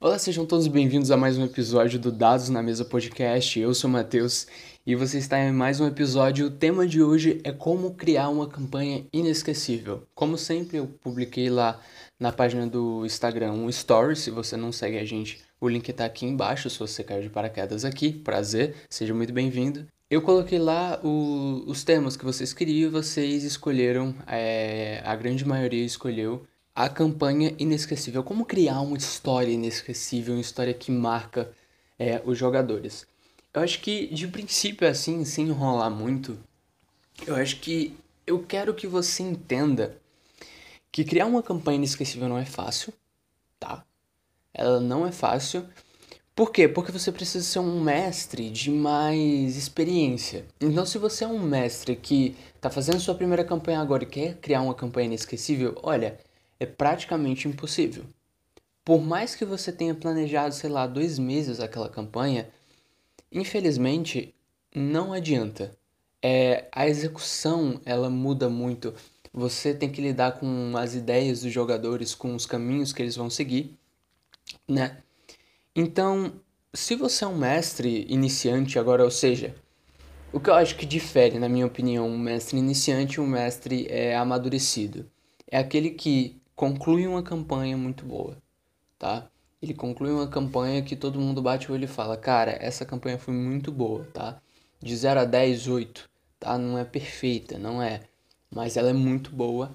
Olá, sejam todos bem-vindos a mais um episódio do Dados na Mesa Podcast. Eu sou o Matheus e você está em mais um episódio. O tema de hoje é como criar uma campanha inesquecível. Como sempre, eu publiquei lá na página do Instagram um story. Se você não segue a gente, o link está aqui embaixo. Se você caiu de paraquedas aqui, prazer, seja muito bem-vindo. Eu coloquei lá o, os temas que vocês queriam e vocês escolheram, é, a grande maioria escolheu a campanha inesquecível. Como criar uma história inesquecível, uma história que marca é, os jogadores. Eu acho que de princípio, assim, sem enrolar muito, eu acho que eu quero que você entenda que criar uma campanha inesquecível não é fácil, tá? Ela não é fácil por quê? Porque você precisa ser um mestre de mais experiência. Então, se você é um mestre que está fazendo sua primeira campanha agora e quer criar uma campanha inesquecível, olha, é praticamente impossível. Por mais que você tenha planejado, sei lá, dois meses aquela campanha, infelizmente não adianta. É, a execução ela muda muito. Você tem que lidar com as ideias dos jogadores, com os caminhos que eles vão seguir, né? Então, se você é um mestre iniciante agora, ou seja, o que eu acho que difere, na minha opinião, um mestre iniciante e um mestre é, amadurecido é aquele que conclui uma campanha muito boa, tá? Ele conclui uma campanha que todo mundo bate o olho e fala, cara, essa campanha foi muito boa, tá? De 0 a 10, 8, tá? Não é perfeita, não é, mas ela é muito boa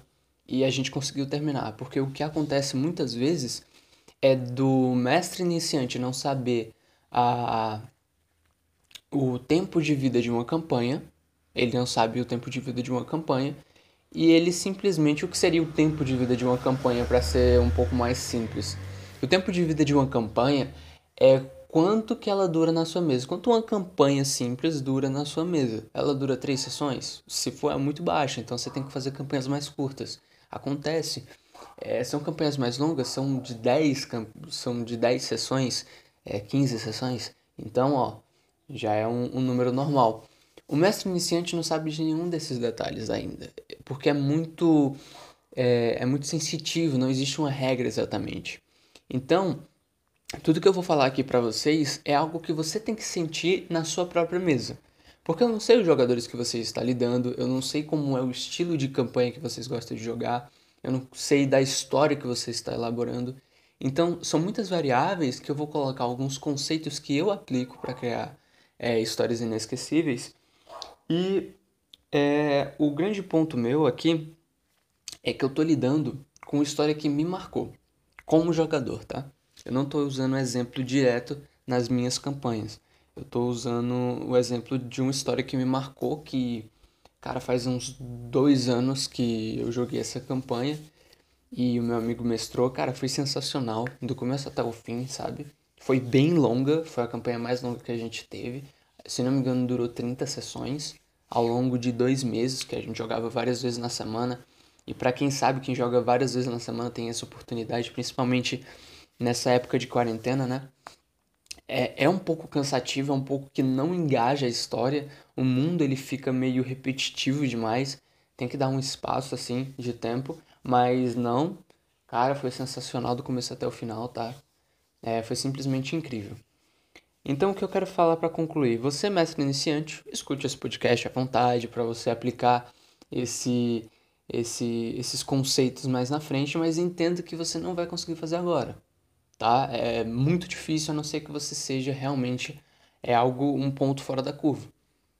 e a gente conseguiu terminar, porque o que acontece muitas vezes é do mestre iniciante não saber a, o tempo de vida de uma campanha, ele não sabe o tempo de vida de uma campanha, e ele simplesmente o que seria o tempo de vida de uma campanha para ser um pouco mais simples. O tempo de vida de uma campanha é quanto que ela dura na sua mesa. Quanto uma campanha simples dura na sua mesa. Ela dura três sessões? Se for, é muito baixa, então você tem que fazer campanhas mais curtas. Acontece. É, são campanhas mais longas, são de 10, são de 10 sessões, é, 15 sessões. Então, ó, já é um, um número normal. O mestre iniciante não sabe de nenhum desses detalhes ainda, porque é muito, é, é muito sensitivo, não existe uma regra exatamente. Então, tudo que eu vou falar aqui para vocês é algo que você tem que sentir na sua própria mesa. Porque eu não sei os jogadores que você está lidando, eu não sei como é o estilo de campanha que vocês gostam de jogar, eu não sei da história que você está elaborando. Então, são muitas variáveis que eu vou colocar alguns conceitos que eu aplico para criar é, histórias inesquecíveis. E é, o grande ponto meu aqui é que eu estou lidando com uma história que me marcou como jogador, tá? Eu não estou usando exemplo direto nas minhas campanhas. Eu estou usando o exemplo de uma história que me marcou, que Cara, faz uns dois anos que eu joguei essa campanha e o meu amigo mestrou. Cara, foi sensacional, do começo até o fim, sabe? Foi bem longa, foi a campanha mais longa que a gente teve. Se não me engano, durou 30 sessões ao longo de dois meses, que a gente jogava várias vezes na semana. E para quem sabe, quem joga várias vezes na semana tem essa oportunidade, principalmente nessa época de quarentena, né? é, é um pouco cansativo, é um pouco que não engaja a história. O mundo ele fica meio repetitivo demais. Tem que dar um espaço assim de tempo, mas não. Cara, foi sensacional do começo até o final, tá? É, foi simplesmente incrível. Então, o que eu quero falar para concluir? Você, mestre iniciante, escute esse podcast à vontade para você aplicar esse, esse, esses conceitos mais na frente, mas entenda que você não vai conseguir fazer agora tá? É muito difícil a não ser que você seja realmente é algo um ponto fora da curva.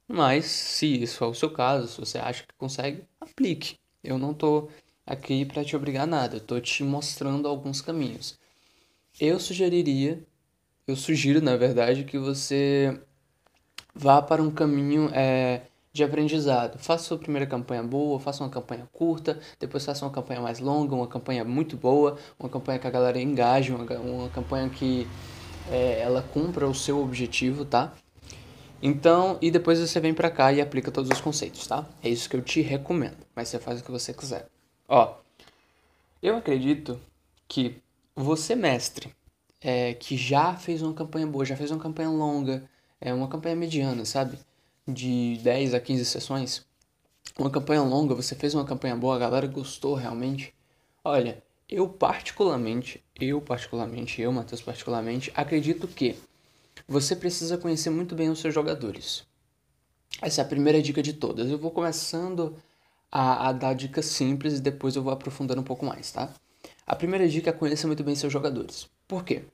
Mas se isso é o seu caso, se você acha que consegue, aplique. Eu não tô aqui para te obrigar a nada, eu tô te mostrando alguns caminhos. Eu sugeriria, eu sugiro na verdade que você vá para um caminho é, de aprendizado. Faça sua primeira campanha boa, faça uma campanha curta, depois faça uma campanha mais longa, uma campanha muito boa, uma campanha que a galera engaje, uma, uma campanha que é, ela cumpra o seu objetivo, tá? Então, e depois você vem pra cá e aplica todos os conceitos, tá? É isso que eu te recomendo, mas você faz o que você quiser. Ó, eu acredito que você, mestre, é, que já fez uma campanha boa, já fez uma campanha longa, é uma campanha mediana, sabe? de 10 a 15 sessões, uma campanha longa, você fez uma campanha boa, a galera gostou realmente. Olha, Eu particularmente, eu particularmente, eu, Matheus particularmente, acredito que você precisa conhecer muito bem os seus jogadores. Essa é a primeira dica de todas. Eu vou começando a, a dar dicas simples e depois eu vou aprofundando um pouco mais, tá? A primeira dica é conhecer muito bem seus jogadores. Por quê?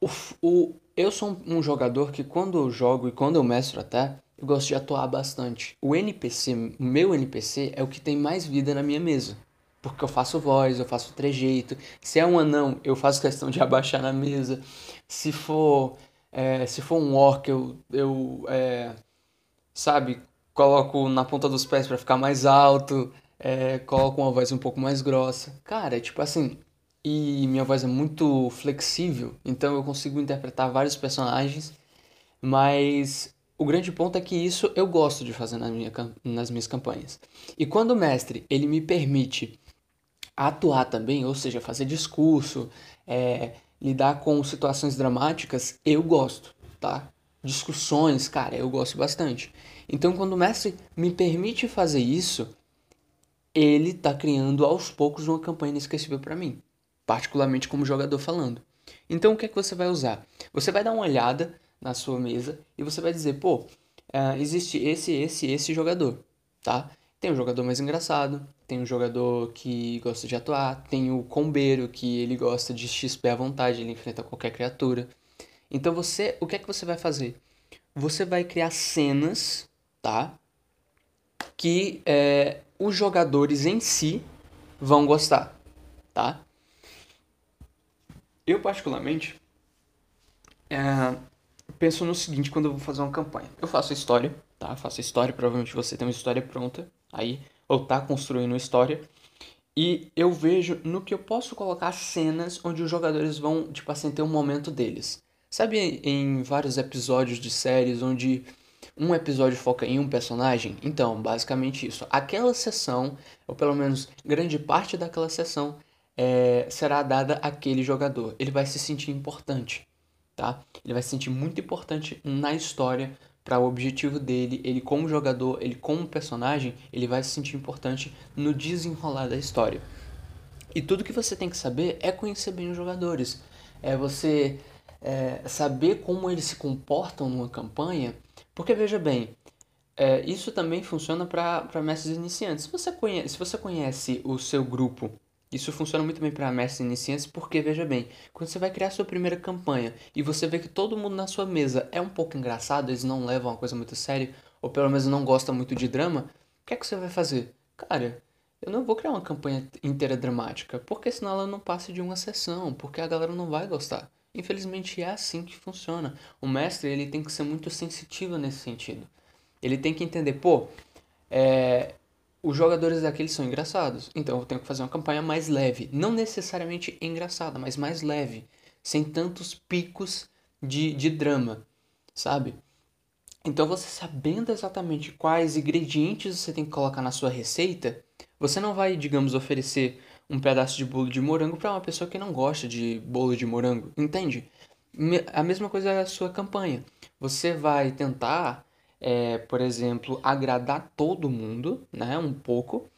O, o, eu sou um, jogador que quando eu jogo e quando eu mestro até, eu gosto de atuar bastante. O NPC, meu NPC é o que tem mais vida na minha mesa. Porque eu faço voz, eu faço trejeito. Se é um anão, eu faço questão de abaixar na mesa. Se for, é, se for um orc, eu, eu é, sabe, coloco na ponta dos pés para ficar mais alto. É, coloco uma voz um pouco mais grossa. Cara, é tipo assim. E minha voz é muito flexível, então eu consigo interpretar vários personagens. Mas o grande ponto é que isso eu gosto de fazer na minha, nas minhas campanhas. E quando o mestre ele me permite atuar também, ou seja, fazer discurso, é, lidar com situações dramáticas, eu gosto, tá? Discussões, cara, eu gosto bastante. Então, quando o mestre me permite fazer isso, ele tá criando aos poucos uma campanha inesquecível para mim, particularmente como jogador falando. Então, o que é que você vai usar? Você vai dar uma olhada na sua mesa e você vai dizer, pô, uh, existe esse, esse, esse jogador, tá? Tem um jogador mais engraçado, tem um jogador que gosta de atuar, tem o combeiro que ele gosta de XP à vontade, ele enfrenta qualquer criatura. Então você, o que é que você vai fazer? Você vai criar cenas, tá? Que é, os jogadores em si vão gostar, tá? Eu particularmente é, penso no seguinte quando eu vou fazer uma campanha. Eu faço a história, tá? faço a história, provavelmente você tem uma história pronta aí, ou tá construindo uma história. E eu vejo no que eu posso colocar cenas onde os jogadores vão, tipo assim, ter um momento deles. Sabe em vários episódios de séries onde um episódio foca em um personagem? Então, basicamente isso. Aquela sessão, ou pelo menos grande parte daquela sessão, é, será dada àquele jogador. Ele vai se sentir importante tá? Ele vai se sentir muito importante na história para o objetivo dele, ele como jogador, ele como personagem, ele vai se sentir importante no desenrolar da história. E tudo que você tem que saber é conhecer bem os jogadores, é você é, saber como eles se comportam numa campanha, porque veja bem, é, isso também funciona para mestres iniciantes. Se você, conhece, se você conhece o seu grupo isso funciona muito bem para mestres iniciantes porque, veja bem, quando você vai criar sua primeira campanha e você vê que todo mundo na sua mesa é um pouco engraçado, eles não levam a coisa muito a sério, ou pelo menos não gostam muito de drama, o que é que você vai fazer? Cara, eu não vou criar uma campanha inteira dramática, porque senão ela não passa de uma sessão, porque a galera não vai gostar. Infelizmente é assim que funciona. O mestre ele tem que ser muito sensitivo nesse sentido. Ele tem que entender, pô, é, os jogadores daqueles são engraçados. Então eu tenho que fazer uma campanha mais leve. Não necessariamente engraçada, mas mais leve. Sem tantos picos de, de drama, sabe? Então você sabendo exatamente quais ingredientes você tem que colocar na sua receita, você não vai, digamos, oferecer um pedaço de bolo de morango para uma pessoa que não gosta de bolo de morango, entende? A mesma coisa é a sua campanha. Você vai tentar é, por exemplo, agradar todo mundo, né, um pouco,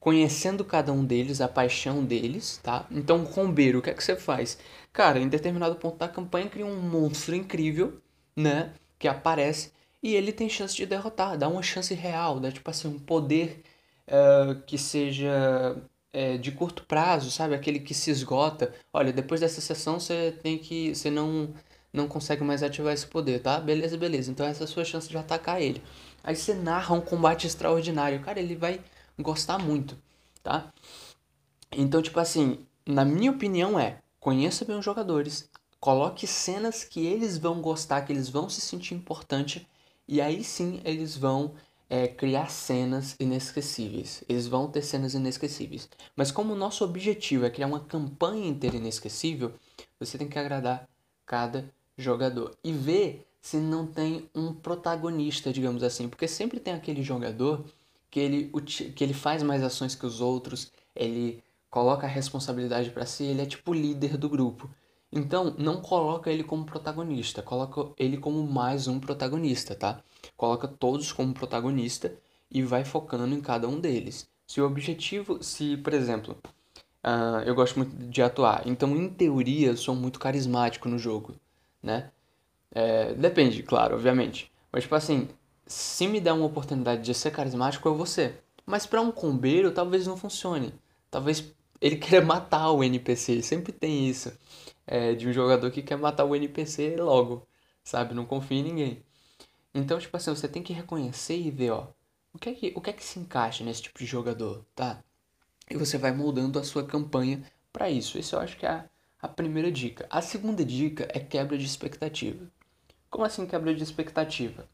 conhecendo cada um deles, a paixão deles, tá? Então, o combeiro, o que é que você faz? Cara, em determinado ponto da campanha cria um monstro incrível, né, que aparece e ele tem chance de derrotar, dá uma chance real, dá tipo assim um poder uh, que seja é, de curto prazo, sabe? Aquele que se esgota. Olha, depois dessa sessão você tem que. Você não não consegue mais ativar esse poder, tá? Beleza, beleza. Então essa é a sua chance de atacar ele. Aí você narra um combate extraordinário. Cara, ele vai gostar muito, tá? Então, tipo assim, na minha opinião é, conheça bem os jogadores, coloque cenas que eles vão gostar, que eles vão se sentir importante, e aí sim eles vão é, criar cenas inesquecíveis. Eles vão ter cenas inesquecíveis. Mas como o nosso objetivo é criar uma campanha inteira inesquecível, você tem que agradar cada jogador e ver se não tem um protagonista, digamos assim, porque sempre tem aquele jogador que ele, que ele faz mais ações que os outros, ele coloca a responsabilidade para si, ele é tipo o líder do grupo. Então, não coloca ele como protagonista, coloca ele como mais um protagonista, tá? Coloca todos como protagonista e vai focando em cada um deles. Se o objetivo, se, por exemplo, Uh, eu gosto muito de atuar. Então, em teoria, eu sou muito carismático no jogo, né? É, depende, claro, obviamente. Mas, tipo assim, se me der uma oportunidade de ser carismático, eu vou ser. Mas para um combeiro, talvez não funcione. Talvez ele queira matar o NPC. Sempre tem isso. É, de um jogador que quer matar o NPC logo, sabe? Não confia em ninguém. Então, tipo assim, você tem que reconhecer e ver, ó, o que é que, o que, é que se encaixa nesse tipo de jogador, tá? E você vai moldando a sua campanha para isso. Isso eu acho que é a primeira dica. A segunda dica é quebra de expectativa. Como assim quebra de expectativa?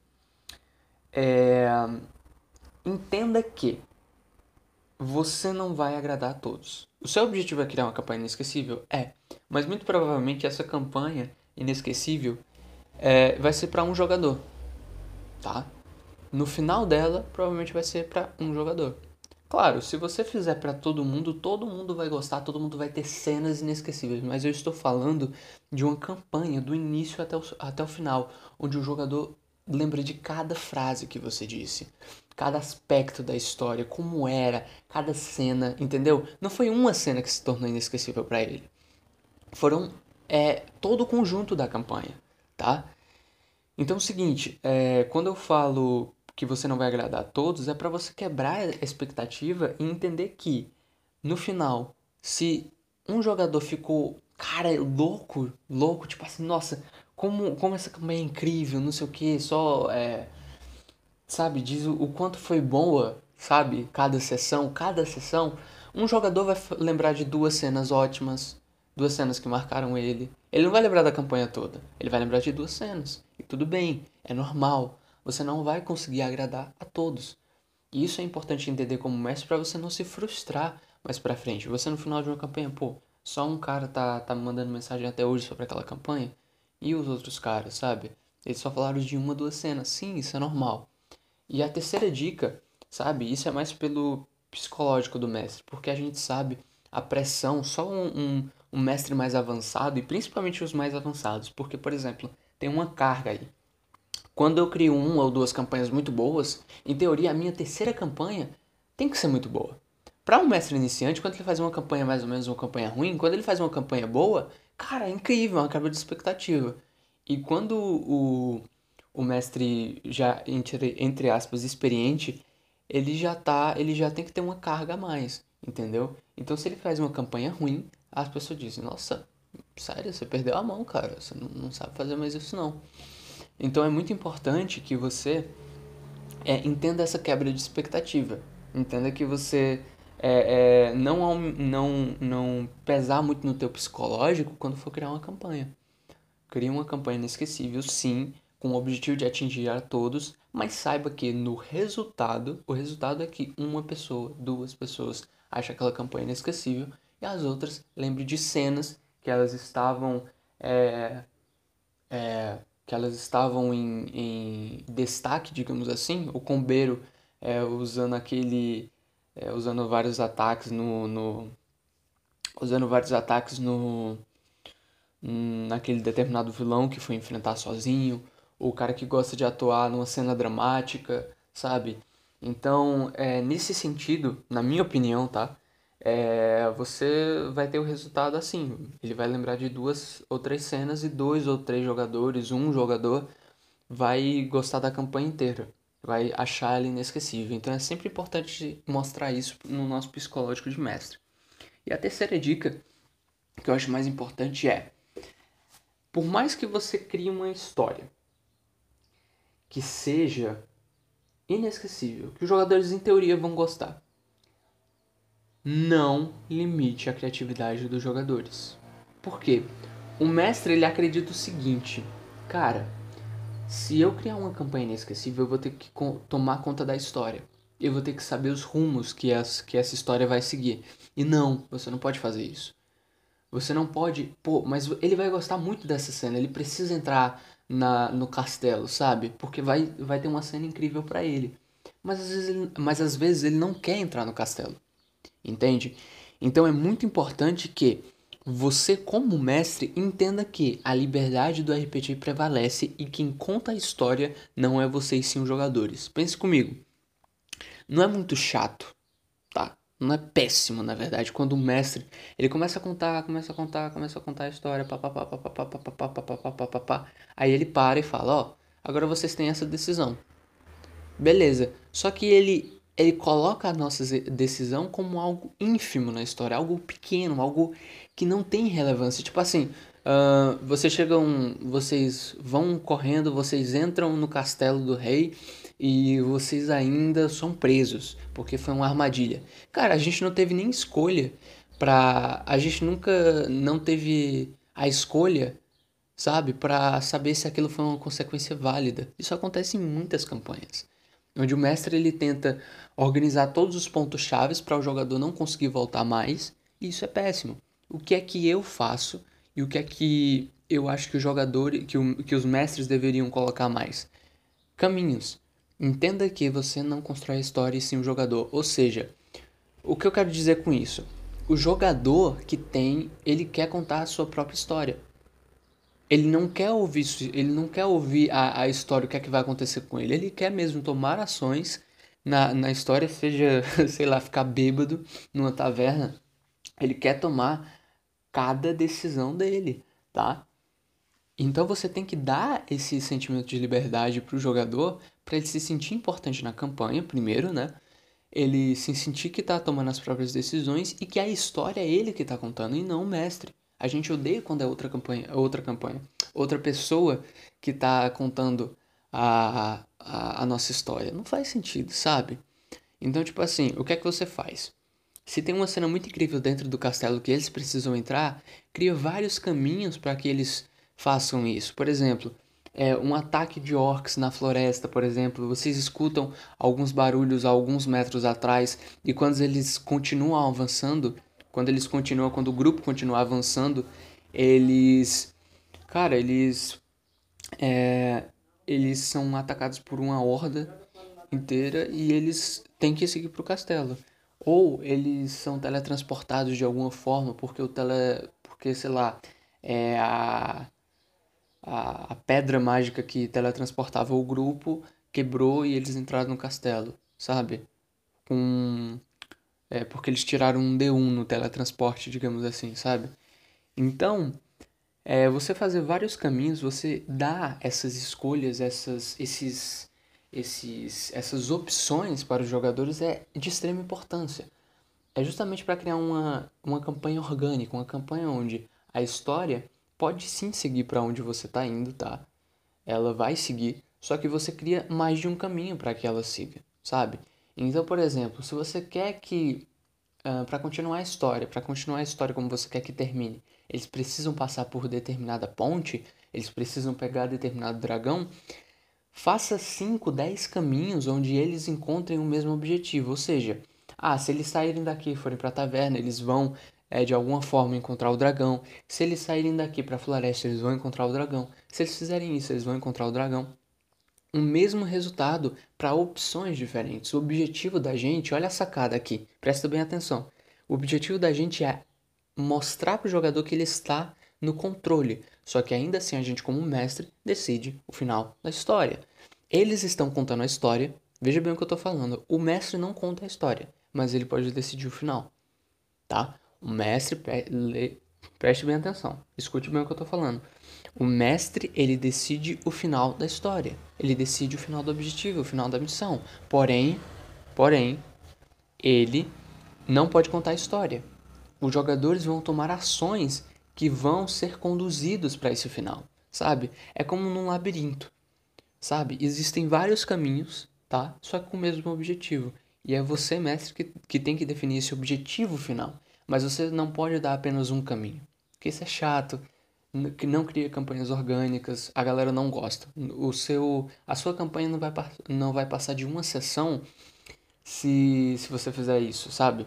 É... Entenda que você não vai agradar a todos. O seu objetivo é criar uma campanha inesquecível? É. Mas muito provavelmente essa campanha inesquecível é, vai ser para um jogador. Tá? No final dela, provavelmente vai ser para um jogador. Claro, se você fizer para todo mundo, todo mundo vai gostar, todo mundo vai ter cenas inesquecíveis. Mas eu estou falando de uma campanha do início até o, até o final, onde o jogador lembra de cada frase que você disse, cada aspecto da história, como era, cada cena, entendeu? Não foi uma cena que se tornou inesquecível para ele. Foram é, todo o conjunto da campanha, tá? Então é o seguinte, é, quando eu falo que você não vai agradar a todos, é para você quebrar a expectativa e entender que, no final, se um jogador ficou, cara, louco, louco, tipo assim, nossa, como, como essa campanha é incrível, não sei o que, só, é, sabe, diz o, o quanto foi boa, sabe, cada sessão, cada sessão, um jogador vai lembrar de duas cenas ótimas, duas cenas que marcaram ele. Ele não vai lembrar da campanha toda, ele vai lembrar de duas cenas. E tudo bem, é normal você não vai conseguir agradar a todos. E isso é importante entender como mestre para você não se frustrar mais para frente. Você no final de uma campanha, pô, só um cara tá, tá mandando mensagem até hoje sobre aquela campanha e os outros caras, sabe? Eles só falaram de uma, duas cenas. Sim, isso é normal. E a terceira dica, sabe? Isso é mais pelo psicológico do mestre, porque a gente sabe a pressão, só um, um, um mestre mais avançado e principalmente os mais avançados, porque, por exemplo, tem uma carga aí quando eu crio uma ou duas campanhas muito boas, em teoria a minha terceira campanha tem que ser muito boa. Para um mestre iniciante, quando ele faz uma campanha mais ou menos uma campanha ruim, quando ele faz uma campanha boa, cara, é incrível, é uma quebra de expectativa. E quando o, o mestre já, entre, entre aspas, experiente, ele já tá, ele já tem que ter uma carga a mais, entendeu? Então se ele faz uma campanha ruim, as pessoas dizem, nossa, sério, você perdeu a mão, cara, você não, não sabe fazer mais isso não. Então é muito importante que você é, entenda essa quebra de expectativa. Entenda que você é, é, não, não, não pesar muito no teu psicológico quando for criar uma campanha. Crie uma campanha inesquecível, sim, com o objetivo de atingir a todos, mas saiba que no resultado, o resultado é que uma pessoa, duas pessoas acham aquela campanha inesquecível e as outras lembrem de cenas que elas estavam é, é, que elas estavam em, em destaque, digamos assim, o combeiro é, usando aquele. É, usando vários ataques no, no. usando vários ataques no. naquele determinado vilão que foi enfrentar sozinho, o cara que gosta de atuar numa cena dramática, sabe? Então, é, nesse sentido, na minha opinião, tá? É, você vai ter o resultado assim. Ele vai lembrar de duas ou três cenas e dois ou três jogadores, um jogador, vai gostar da campanha inteira. Vai achar ela inesquecível. Então é sempre importante mostrar isso no nosso psicológico de mestre. E a terceira dica, que eu acho mais importante, é: por mais que você crie uma história que seja inesquecível, que os jogadores em teoria vão gostar não limite a criatividade dos jogadores. Por quê? O mestre ele acredita o seguinte, cara, se eu criar uma campanha inesquecível, eu vou ter que tomar conta da história. Eu vou ter que saber os rumos que, as, que essa história vai seguir. E não, você não pode fazer isso. Você não pode. Pô, mas ele vai gostar muito dessa cena. Ele precisa entrar na, no castelo, sabe? Porque vai, vai ter uma cena incrível para ele. Mas às, vezes ele, mas às vezes ele não quer entrar no castelo entende? Então é muito importante que você, como mestre, entenda que a liberdade do RPG prevalece e quem conta a história não é você e sim os jogadores. Pense comigo. Não é muito chato, tá? não é péssimo, na verdade, quando o mestre, ele começa a contar, começa a contar, começa a contar a história, papapá, papapá, papapá, papapá, papapá, aí ele para e fala, ó, agora vocês têm essa decisão. Beleza. Só que ele ele coloca a nossa decisão como algo ínfimo na história, algo pequeno, algo que não tem relevância. Tipo assim, uh, vocês chegam, vocês vão correndo, vocês entram no castelo do rei e vocês ainda são presos, porque foi uma armadilha. Cara, a gente não teve nem escolha pra. A gente nunca não teve a escolha, sabe, para saber se aquilo foi uma consequência válida. Isso acontece em muitas campanhas. Onde o mestre ele tenta organizar todos os pontos chaves para o jogador não conseguir voltar mais, e isso é péssimo. O que é que eu faço e o que é que eu acho que o jogador, que, o, que os mestres deveriam colocar mais? Caminhos. Entenda que você não constrói a história e sim o jogador. Ou seja, o que eu quero dizer com isso? O jogador que tem, ele quer contar a sua própria história. Ele não quer ouvir, ele não quer ouvir a, a história, o que é que vai acontecer com ele. Ele quer mesmo tomar ações na, na história, seja, sei lá, ficar bêbado numa taverna. Ele quer tomar cada decisão dele, tá? Então você tem que dar esse sentimento de liberdade para o jogador para ele se sentir importante na campanha, primeiro, né? Ele se sentir que está tomando as próprias decisões e que a história é ele que está contando e não o mestre. A gente odeia quando é outra campanha, outra campanha, outra pessoa que está contando a, a, a nossa história. Não faz sentido, sabe? Então, tipo assim, o que é que você faz? Se tem uma cena muito incrível dentro do castelo que eles precisam entrar, cria vários caminhos para que eles façam isso. Por exemplo, é, um ataque de orcs na floresta, por exemplo, vocês escutam alguns barulhos a alguns metros atrás e quando eles continuam avançando, quando eles continuam, quando o grupo continua avançando, eles, cara, eles, é, eles são atacados por uma horda inteira e eles têm que seguir para o castelo. Ou eles são teletransportados de alguma forma porque o tele, porque sei lá, é a a, a pedra mágica que teletransportava o grupo quebrou e eles entraram no castelo, sabe? Com é, porque eles tiraram um D1 no teletransporte, digamos assim, sabe? Então, é, você fazer vários caminhos, você dá essas escolhas, essas, esses, esses, essas opções para os jogadores é de extrema importância. É justamente para criar uma, uma campanha orgânica, uma campanha onde a história pode sim seguir para onde você está indo, tá? Ela vai seguir, só que você cria mais de um caminho para que ela siga, sabe? Então, por exemplo, se você quer que uh, ah, para continuar a história, para continuar a história como você quer que termine, eles precisam passar por determinada ponte, eles precisam pegar determinado dragão, faça 5, 10 caminhos onde eles encontrem o mesmo objetivo, ou seja, ah, se eles saírem daqui e forem para a taverna, eles vão é, de alguma forma encontrar o dragão. Se eles saírem daqui para a floresta, eles vão encontrar o dragão. Se eles fizerem isso, eles vão encontrar o dragão. O mesmo resultado para opções diferentes. O objetivo da gente, olha a sacada aqui, presta bem atenção. O objetivo da gente é mostrar para o jogador que ele está no controle. Só que ainda assim a gente, como mestre, decide o final da história. Eles estão contando a história. Veja bem o que eu estou falando. O mestre não conta a história, mas ele pode decidir o final, tá? O mestre, preste bem atenção, escute bem o que eu estou falando. O mestre, ele decide o final da história. Ele decide o final do objetivo, o final da missão. Porém, porém, ele não pode contar a história. Os jogadores vão tomar ações que vão ser conduzidos para esse final, sabe? É como num labirinto, sabe? Existem vários caminhos, tá? Só com o mesmo objetivo. E é você, mestre, que, que tem que definir esse objetivo final. Mas você não pode dar apenas um caminho, porque isso é chato, que não cria campanhas orgânicas, a galera não gosta. O seu, a sua campanha não vai, não vai passar de uma sessão se, se você fizer isso, sabe?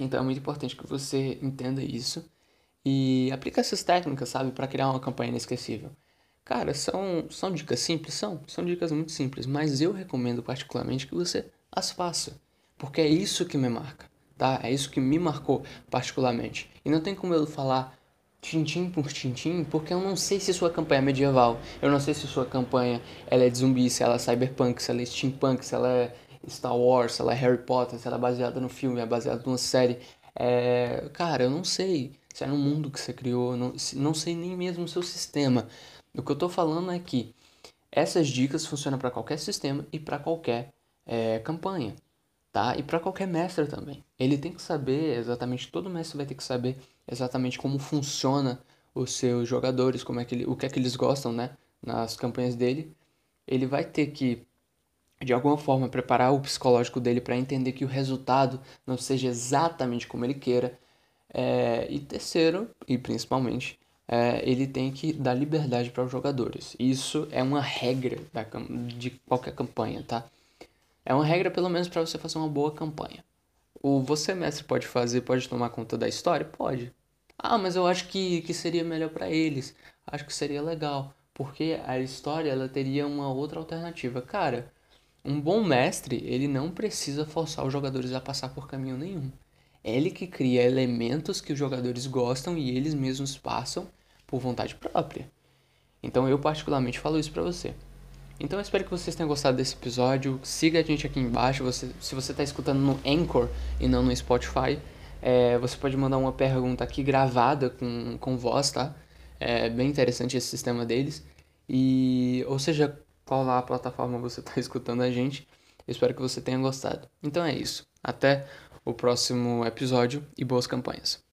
Então é muito importante que você entenda isso e aplique essas técnicas, sabe, para criar uma campanha inesquecível. Cara, são, são dicas simples? São, são dicas muito simples, mas eu recomendo particularmente que você as faça, porque é isso que me marca tá? É isso que me marcou particularmente. E não tem como eu falar tintim por tintim, porque eu não sei se sua campanha é medieval, eu não sei se sua campanha ela é de zumbi, se ela é cyberpunk, se ela é steampunk, se ela é Star Wars, se ela é Harry Potter, se ela é baseada no filme, é baseada numa série. É, cara, eu não sei se é no mundo que você criou, não, não sei nem mesmo o seu sistema. O que eu tô falando é que essas dicas funcionam para qualquer sistema e para qualquer é, campanha, tá? E para qualquer mestre também. Ele tem que saber exatamente, todo mestre vai ter que saber exatamente como funciona os seus jogadores, como é que ele, o que é que eles gostam, né? Nas campanhas dele. Ele vai ter que de alguma forma preparar o psicológico dele para entender que o resultado não seja exatamente como ele queira. É, e terceiro, e principalmente, é, ele tem que dar liberdade para os jogadores. Isso é uma regra da, de qualquer campanha, tá? É uma regra pelo menos para você fazer uma boa campanha. O você mestre pode fazer, pode tomar conta da história? Pode. Ah, mas eu acho que, que seria melhor para eles. Acho que seria legal. Porque a história ela teria uma outra alternativa. Cara, um bom mestre, ele não precisa forçar os jogadores a passar por caminho nenhum. É ele que cria elementos que os jogadores gostam e eles mesmos passam por vontade própria. Então eu particularmente falo isso para você. Então eu espero que vocês tenham gostado desse episódio. Siga a gente aqui embaixo. Você, se você está escutando no Anchor e não no Spotify, é, você pode mandar uma pergunta aqui gravada com, com voz, tá? É bem interessante esse sistema deles. E, ou seja, qual lá a plataforma você está escutando a gente. Eu espero que você tenha gostado. Então é isso. Até o próximo episódio e boas campanhas.